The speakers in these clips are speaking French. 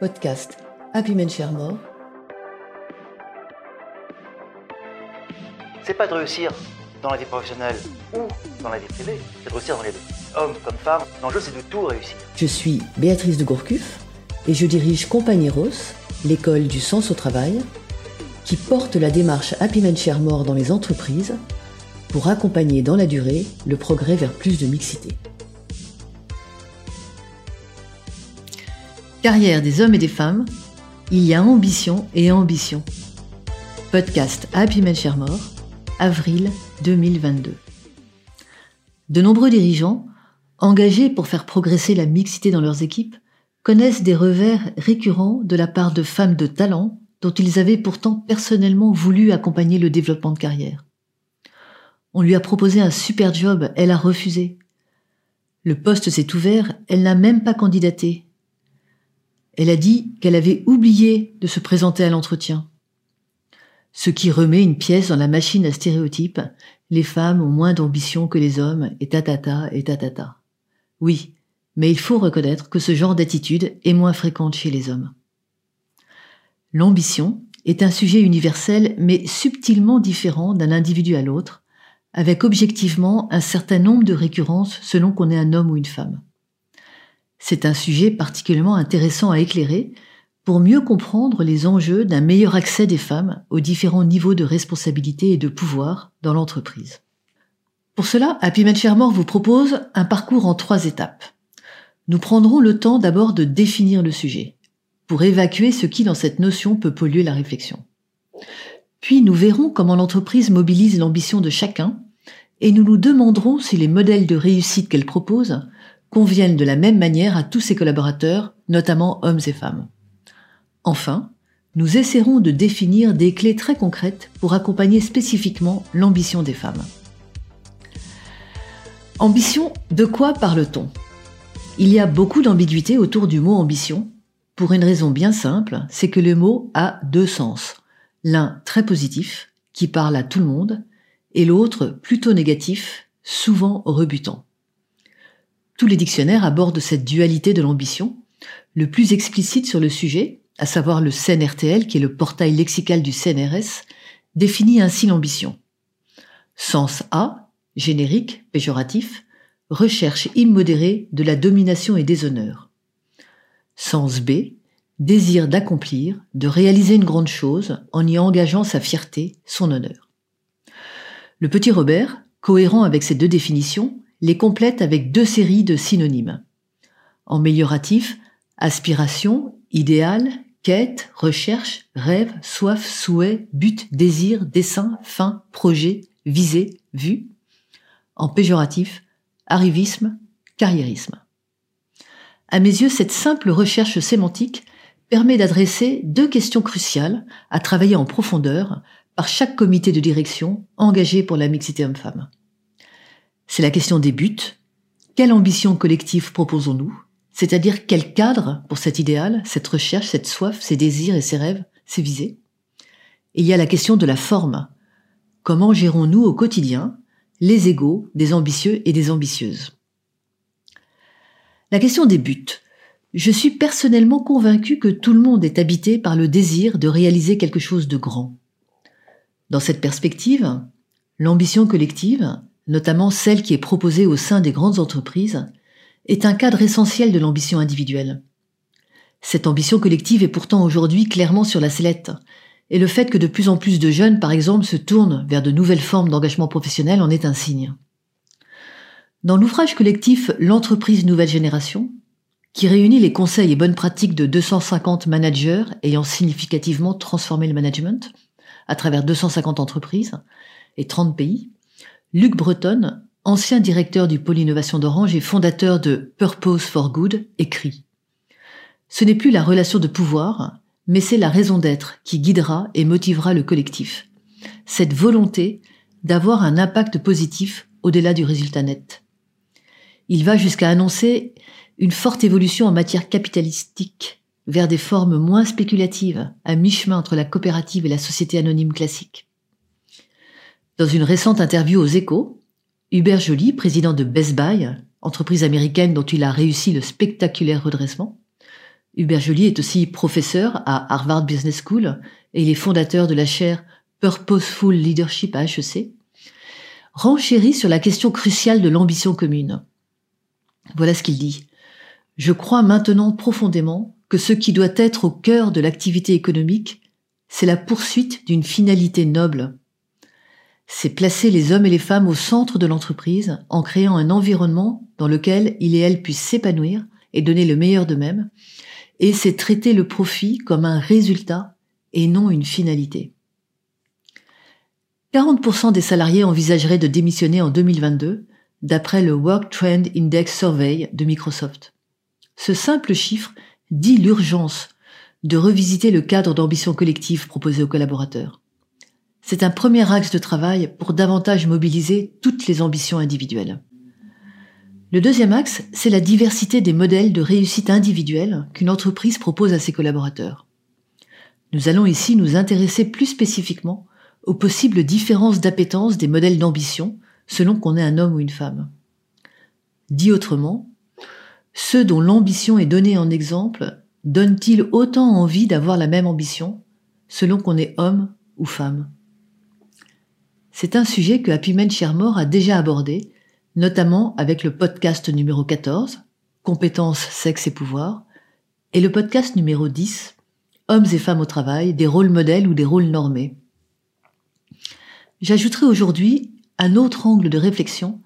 Podcast Happy Men Share More. C'est pas de réussir dans la vie professionnelle ou dans la vie privée, c'est de réussir dans les deux. Homme comme femme, l'enjeu c'est de tout réussir. Je suis Béatrice de Gourcuff et je dirige Compagnie Rose, l'école du sens au travail, qui porte la démarche Happy Men Share More dans les entreprises pour accompagner dans la durée le progrès vers plus de mixité. Carrière des hommes et des femmes, il y a ambition et ambition. Podcast Happy Men Share More, avril 2022. De nombreux dirigeants, engagés pour faire progresser la mixité dans leurs équipes, connaissent des revers récurrents de la part de femmes de talent dont ils avaient pourtant personnellement voulu accompagner le développement de carrière. On lui a proposé un super job, elle a refusé. Le poste s'est ouvert, elle n'a même pas candidaté. Elle a dit qu'elle avait oublié de se présenter à l'entretien. Ce qui remet une pièce dans la machine à stéréotypes, les femmes ont moins d'ambition que les hommes, et tatata, et tatata. Oui, mais il faut reconnaître que ce genre d'attitude est moins fréquente chez les hommes. L'ambition est un sujet universel mais subtilement différent d'un individu à l'autre, avec objectivement un certain nombre de récurrences selon qu'on est un homme ou une femme. C'est un sujet particulièrement intéressant à éclairer pour mieux comprendre les enjeux d'un meilleur accès des femmes aux différents niveaux de responsabilité et de pouvoir dans l'entreprise. Pour cela, Happy Man vous propose un parcours en trois étapes. Nous prendrons le temps d'abord de définir le sujet, pour évacuer ce qui dans cette notion peut polluer la réflexion. Puis nous verrons comment l'entreprise mobilise l'ambition de chacun et nous nous demanderons si les modèles de réussite qu'elle propose conviennent de la même manière à tous ses collaborateurs, notamment hommes et femmes. Enfin, nous essaierons de définir des clés très concrètes pour accompagner spécifiquement l'ambition des femmes. Ambition, de quoi parle-t-on? Il y a beaucoup d'ambiguïté autour du mot ambition, pour une raison bien simple, c'est que le mot a deux sens. L'un très positif, qui parle à tout le monde, et l'autre plutôt négatif, souvent rebutant. Tous les dictionnaires abordent cette dualité de l'ambition. Le plus explicite sur le sujet, à savoir le CNRTL, qui est le portail lexical du CNRS, définit ainsi l'ambition. Sens A, générique, péjoratif, recherche immodérée de la domination et des honneurs. Sens B, désir d'accomplir, de réaliser une grande chose en y engageant sa fierté, son honneur. Le petit Robert, cohérent avec ces deux définitions, les complète avec deux séries de synonymes. En mélioratif, aspiration, idéal, quête, recherche, rêve, soif, souhait, but, désir, dessin, fin, projet, visée, vue. En péjoratif, arrivisme, carriérisme. À mes yeux, cette simple recherche sémantique permet d'adresser deux questions cruciales à travailler en profondeur par chaque comité de direction engagé pour la mixité homme-femme. C'est la question des buts. Quelle ambition collective proposons-nous? C'est-à-dire quel cadre pour cet idéal, cette recherche, cette soif, ces désirs et ces rêves, ces visées? Et il y a la question de la forme. Comment gérons-nous au quotidien les égaux des ambitieux et des ambitieuses? La question des buts. Je suis personnellement convaincu que tout le monde est habité par le désir de réaliser quelque chose de grand. Dans cette perspective, l'ambition collective, notamment celle qui est proposée au sein des grandes entreprises, est un cadre essentiel de l'ambition individuelle. Cette ambition collective est pourtant aujourd'hui clairement sur la sellette, et le fait que de plus en plus de jeunes, par exemple, se tournent vers de nouvelles formes d'engagement professionnel en est un signe. Dans l'ouvrage collectif L'entreprise nouvelle génération, qui réunit les conseils et bonnes pratiques de 250 managers ayant significativement transformé le management à travers 250 entreprises et 30 pays, Luc Breton, ancien directeur du pôle innovation d'Orange et fondateur de Purpose for Good, écrit Ce n'est plus la relation de pouvoir, mais c'est la raison d'être qui guidera et motivera le collectif. Cette volonté d'avoir un impact positif au-delà du résultat net. Il va jusqu'à annoncer une forte évolution en matière capitalistique vers des formes moins spéculatives, à mi-chemin entre la coopérative et la société anonyme classique. Dans une récente interview aux échos, Hubert Joly, président de Best Buy, entreprise américaine dont il a réussi le spectaculaire redressement, Hubert Joly est aussi professeur à Harvard Business School et il est fondateur de la chaire Purposeful Leadership à HEC, renchérit sur la question cruciale de l'ambition commune. Voilà ce qu'il dit. Je crois maintenant profondément que ce qui doit être au cœur de l'activité économique, c'est la poursuite d'une finalité noble. C'est placer les hommes et les femmes au centre de l'entreprise en créant un environnement dans lequel ils et elles puissent s'épanouir et donner le meilleur d'eux-mêmes, et c'est traiter le profit comme un résultat et non une finalité. 40% des salariés envisageraient de démissionner en 2022, d'après le Work Trend Index Survey de Microsoft. Ce simple chiffre dit l'urgence de revisiter le cadre d'ambition collective proposé aux collaborateurs. C'est un premier axe de travail pour davantage mobiliser toutes les ambitions individuelles. Le deuxième axe, c'est la diversité des modèles de réussite individuelle qu'une entreprise propose à ses collaborateurs. Nous allons ici nous intéresser plus spécifiquement aux possibles différences d'appétence des modèles d'ambition selon qu'on est un homme ou une femme. Dit autrement, ceux dont l'ambition est donnée en exemple donnent-ils autant envie d'avoir la même ambition selon qu'on est homme ou femme? C'est un sujet que Happy Men Shermore a déjà abordé notamment avec le podcast numéro 14, Compétences, sexe et pouvoir, et le podcast numéro 10, Hommes et femmes au travail, des rôles modèles ou des rôles normés. J'ajouterai aujourd'hui un autre angle de réflexion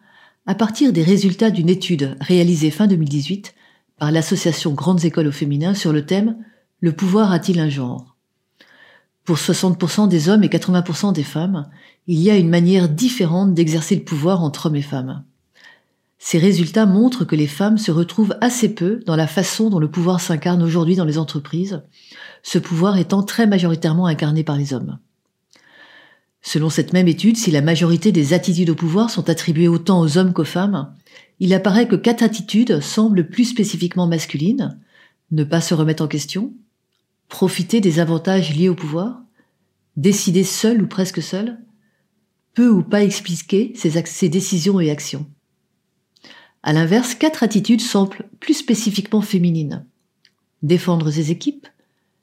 à partir des résultats d'une étude réalisée fin 2018 par l'association Grandes Écoles au féminin sur le thème Le pouvoir a-t-il un genre? Pour 60% des hommes et 80% des femmes, il y a une manière différente d'exercer le pouvoir entre hommes et femmes. Ces résultats montrent que les femmes se retrouvent assez peu dans la façon dont le pouvoir s'incarne aujourd'hui dans les entreprises, ce pouvoir étant très majoritairement incarné par les hommes. Selon cette même étude, si la majorité des attitudes au pouvoir sont attribuées autant aux hommes qu'aux femmes, il apparaît que quatre attitudes semblent plus spécifiquement masculines, ne pas se remettre en question, profiter des avantages liés au pouvoir, décider seul ou presque seul, peu ou pas expliquer ses, décisions et actions. À l'inverse, quatre attitudes semblent plus spécifiquement féminines. Défendre ses équipes,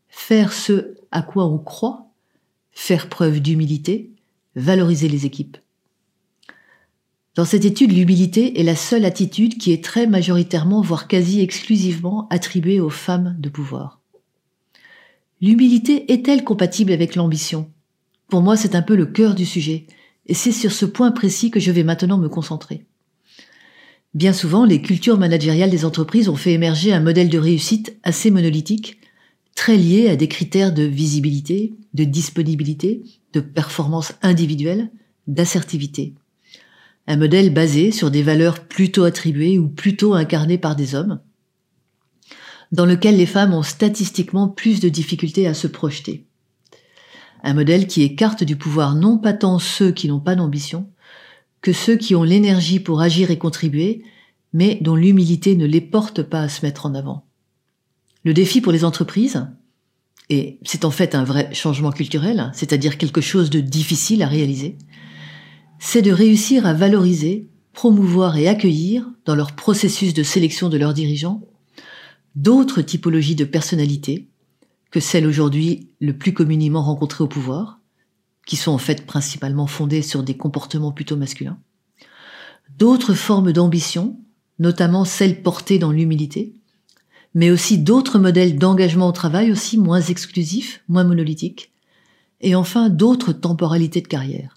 faire ce à quoi on croit, faire preuve d'humilité, valoriser les équipes. Dans cette étude, l'humilité est la seule attitude qui est très majoritairement, voire quasi exclusivement, attribuée aux femmes de pouvoir. L'humilité est-elle compatible avec l'ambition? Pour moi, c'est un peu le cœur du sujet, et c'est sur ce point précis que je vais maintenant me concentrer. Bien souvent, les cultures managériales des entreprises ont fait émerger un modèle de réussite assez monolithique, très lié à des critères de visibilité, de disponibilité, de performance individuelle, d'assertivité. Un modèle basé sur des valeurs plutôt attribuées ou plutôt incarnées par des hommes, dans lequel les femmes ont statistiquement plus de difficultés à se projeter. Un modèle qui écarte du pouvoir non pas tant ceux qui n'ont pas d'ambition, que ceux qui ont l'énergie pour agir et contribuer, mais dont l'humilité ne les porte pas à se mettre en avant. Le défi pour les entreprises, et c'est en fait un vrai changement culturel, c'est-à-dire quelque chose de difficile à réaliser, c'est de réussir à valoriser, promouvoir et accueillir, dans leur processus de sélection de leurs dirigeants, d'autres typologies de personnalités que celles aujourd'hui le plus communément rencontrées au pouvoir, qui sont en fait principalement fondées sur des comportements plutôt masculins. D'autres formes d'ambition, notamment celles portées dans l'humilité, mais aussi d'autres modèles d'engagement au travail aussi moins exclusifs, moins monolithiques, et enfin d'autres temporalités de carrière.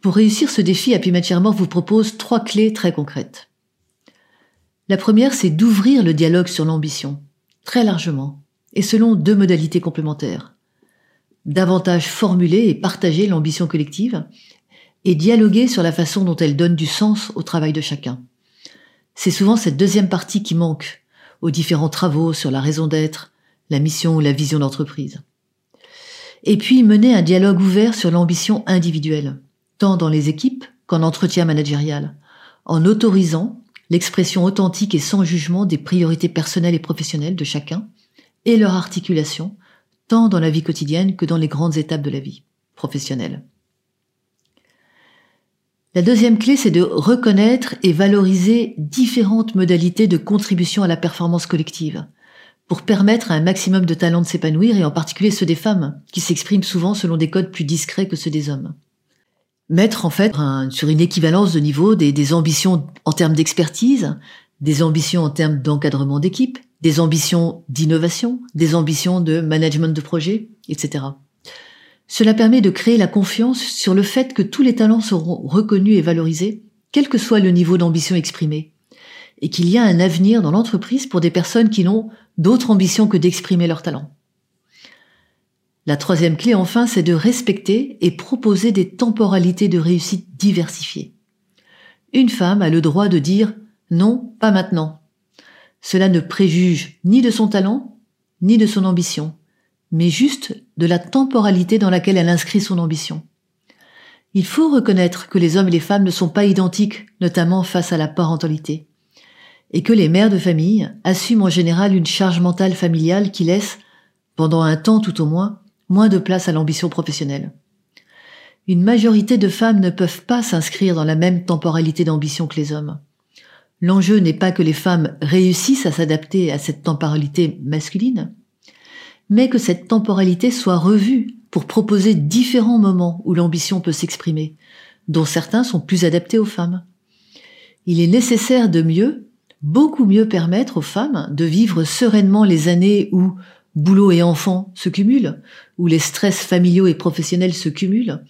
Pour réussir ce défi, Happy vous propose trois clés très concrètes. La première, c'est d'ouvrir le dialogue sur l'ambition, très largement, et selon deux modalités complémentaires davantage formuler et partager l'ambition collective et dialoguer sur la façon dont elle donne du sens au travail de chacun. C'est souvent cette deuxième partie qui manque aux différents travaux sur la raison d'être, la mission ou la vision d'entreprise. Et puis mener un dialogue ouvert sur l'ambition individuelle, tant dans les équipes qu'en entretien managérial, en autorisant l'expression authentique et sans jugement des priorités personnelles et professionnelles de chacun et leur articulation tant dans la vie quotidienne que dans les grandes étapes de la vie professionnelle. La deuxième clé, c'est de reconnaître et valoriser différentes modalités de contribution à la performance collective, pour permettre à un maximum de talents de s'épanouir, et en particulier ceux des femmes, qui s'expriment souvent selon des codes plus discrets que ceux des hommes. Mettre en fait sur une équivalence de niveau des, ambitions en termes d'expertise, des ambitions en termes d'encadrement d'équipe, des ambitions d'innovation, des ambitions de management de projet, etc. Cela permet de créer la confiance sur le fait que tous les talents seront reconnus et valorisés, quel que soit le niveau d'ambition exprimé, et qu'il y a un avenir dans l'entreprise pour des personnes qui n'ont d'autre ambition que d'exprimer leurs talents. La troisième clé, enfin, c'est de respecter et proposer des temporalités de réussite diversifiées. Une femme a le droit de dire non, pas maintenant. Cela ne préjuge ni de son talent, ni de son ambition, mais juste de la temporalité dans laquelle elle inscrit son ambition. Il faut reconnaître que les hommes et les femmes ne sont pas identiques, notamment face à la parentalité, et que les mères de famille assument en général une charge mentale familiale qui laisse, pendant un temps tout au moins, moins de place à l'ambition professionnelle. Une majorité de femmes ne peuvent pas s'inscrire dans la même temporalité d'ambition que les hommes. L'enjeu n'est pas que les femmes réussissent à s'adapter à cette temporalité masculine, mais que cette temporalité soit revue pour proposer différents moments où l'ambition peut s'exprimer, dont certains sont plus adaptés aux femmes. Il est nécessaire de mieux, beaucoup mieux permettre aux femmes de vivre sereinement les années où boulot et enfants se cumulent, où les stress familiaux et professionnels se cumulent,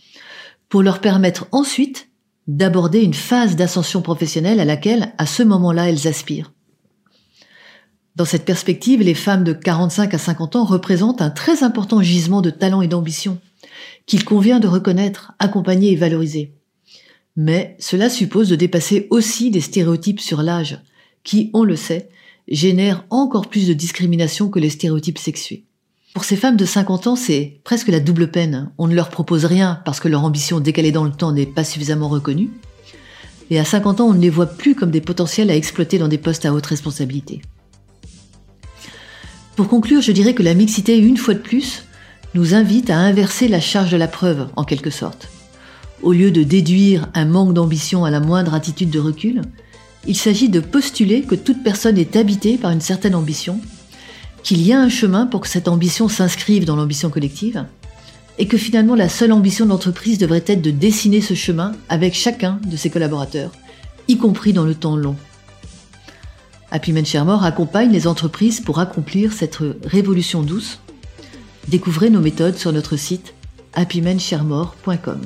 pour leur permettre ensuite d'aborder une phase d'ascension professionnelle à laquelle, à ce moment-là, elles aspirent. Dans cette perspective, les femmes de 45 à 50 ans représentent un très important gisement de talent et d'ambition, qu'il convient de reconnaître, accompagner et valoriser. Mais cela suppose de dépasser aussi des stéréotypes sur l'âge, qui, on le sait, génèrent encore plus de discrimination que les stéréotypes sexués. Pour ces femmes de 50 ans, c'est presque la double peine. On ne leur propose rien parce que leur ambition décalée dans le temps n'est pas suffisamment reconnue. Et à 50 ans, on ne les voit plus comme des potentiels à exploiter dans des postes à haute responsabilité. Pour conclure, je dirais que la mixité, une fois de plus, nous invite à inverser la charge de la preuve, en quelque sorte. Au lieu de déduire un manque d'ambition à la moindre attitude de recul, il s'agit de postuler que toute personne est habitée par une certaine ambition, qu'il y a un chemin pour que cette ambition s'inscrive dans l'ambition collective, et que finalement la seule ambition de l'entreprise devrait être de dessiner ce chemin avec chacun de ses collaborateurs, y compris dans le temps long. Happy Men accompagne les entreprises pour accomplir cette révolution douce. Découvrez nos méthodes sur notre site happymensharemore.com.